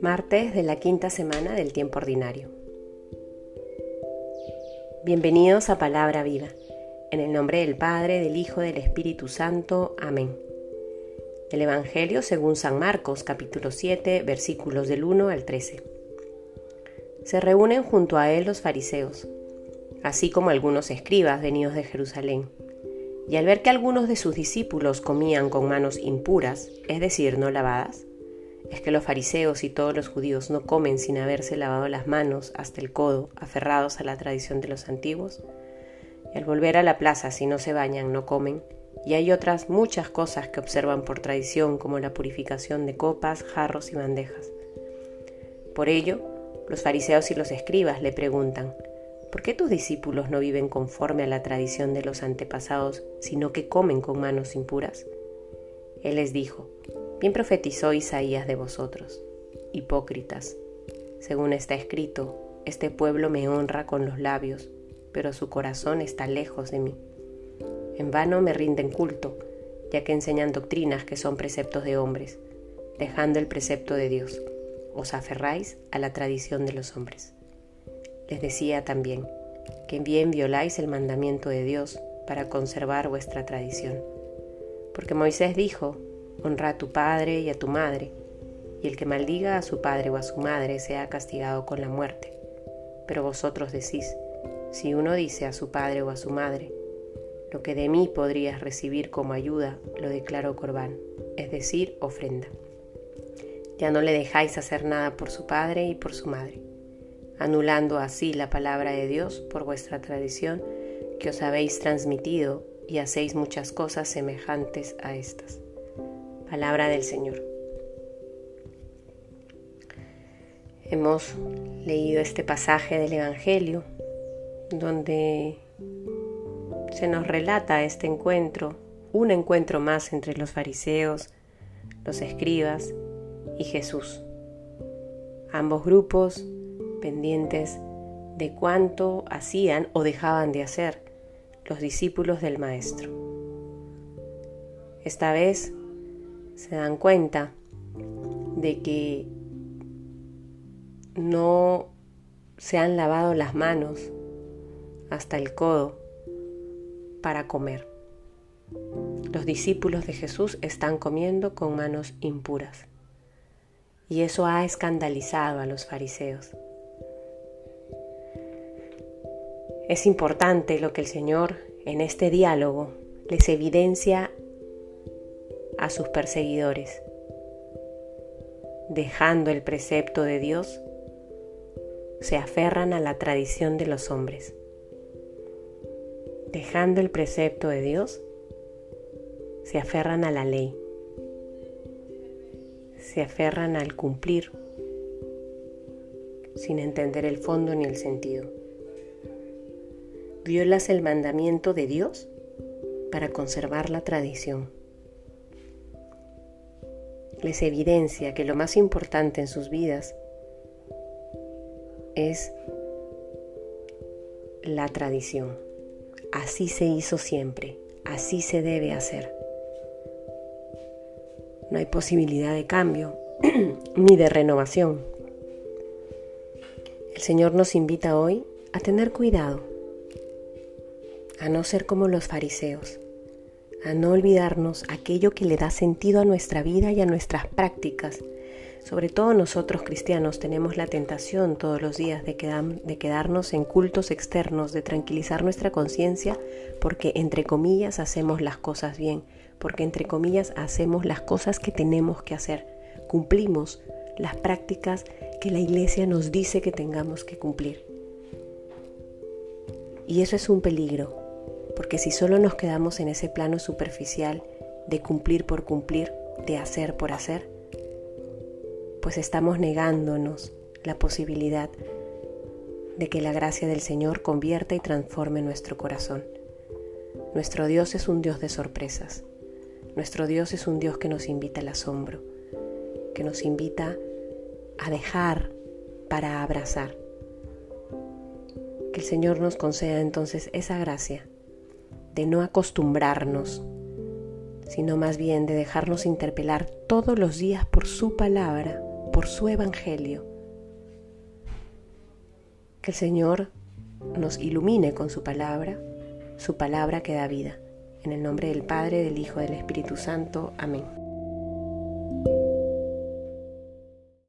Martes de la quinta semana del tiempo ordinario. Bienvenidos a Palabra Viva, en el nombre del Padre, del Hijo, del Espíritu Santo. Amén. El Evangelio según San Marcos, capítulo 7, versículos del 1 al 13. Se reúnen junto a él los fariseos, así como algunos escribas venidos de Jerusalén. Y al ver que algunos de sus discípulos comían con manos impuras, es decir, no lavadas, es que los fariseos y todos los judíos no comen sin haberse lavado las manos hasta el codo, aferrados a la tradición de los antiguos. Y al volver a la plaza, si no se bañan, no comen. Y hay otras muchas cosas que observan por tradición, como la purificación de copas, jarros y bandejas. Por ello, los fariseos y los escribas le preguntan, ¿por qué tus discípulos no viven conforme a la tradición de los antepasados, sino que comen con manos impuras? Él les dijo, Bien profetizó Isaías de vosotros, hipócritas. Según está escrito, este pueblo me honra con los labios, pero su corazón está lejos de mí. En vano me rinden culto, ya que enseñan doctrinas que son preceptos de hombres, dejando el precepto de Dios. Os aferráis a la tradición de los hombres. Les decía también que bien violáis el mandamiento de Dios para conservar vuestra tradición. Porque Moisés dijo, Honra a tu padre y a tu madre, y el que maldiga a su padre o a su madre sea castigado con la muerte. Pero vosotros decís, si uno dice a su padre o a su madre, lo que de mí podrías recibir como ayuda, lo declaro corbán, es decir, ofrenda. Ya no le dejáis hacer nada por su padre y por su madre, anulando así la palabra de Dios por vuestra tradición que os habéis transmitido y hacéis muchas cosas semejantes a estas. Palabra del Señor. Hemos leído este pasaje del Evangelio donde se nos relata este encuentro, un encuentro más entre los fariseos, los escribas y Jesús. Ambos grupos pendientes de cuánto hacían o dejaban de hacer los discípulos del Maestro. Esta vez se dan cuenta de que no se han lavado las manos hasta el codo para comer. Los discípulos de Jesús están comiendo con manos impuras. Y eso ha escandalizado a los fariseos. Es importante lo que el Señor en este diálogo les evidencia a sus perseguidores. Dejando el precepto de Dios, se aferran a la tradición de los hombres. Dejando el precepto de Dios, se aferran a la ley. Se aferran al cumplir sin entender el fondo ni el sentido. Violas el mandamiento de Dios para conservar la tradición les evidencia que lo más importante en sus vidas es la tradición. Así se hizo siempre, así se debe hacer. No hay posibilidad de cambio ni de renovación. El Señor nos invita hoy a tener cuidado, a no ser como los fariseos a no olvidarnos aquello que le da sentido a nuestra vida y a nuestras prácticas. Sobre todo nosotros cristianos tenemos la tentación todos los días de, de quedarnos en cultos externos, de tranquilizar nuestra conciencia porque entre comillas hacemos las cosas bien, porque entre comillas hacemos las cosas que tenemos que hacer, cumplimos las prácticas que la iglesia nos dice que tengamos que cumplir. Y eso es un peligro, porque si solo nos quedamos en ese plano superficial de cumplir por cumplir, de hacer por hacer, pues estamos negándonos la posibilidad de que la gracia del Señor convierta y transforme nuestro corazón. Nuestro Dios es un Dios de sorpresas. Nuestro Dios es un Dios que nos invita al asombro, que nos invita a dejar para abrazar. Que el Señor nos conceda entonces esa gracia de no acostumbrarnos, sino más bien de dejarnos interpelar todos los días por su palabra, por su evangelio. Que el Señor nos ilumine con su palabra, su palabra que da vida. En el nombre del Padre, del Hijo, del Espíritu Santo. Amén.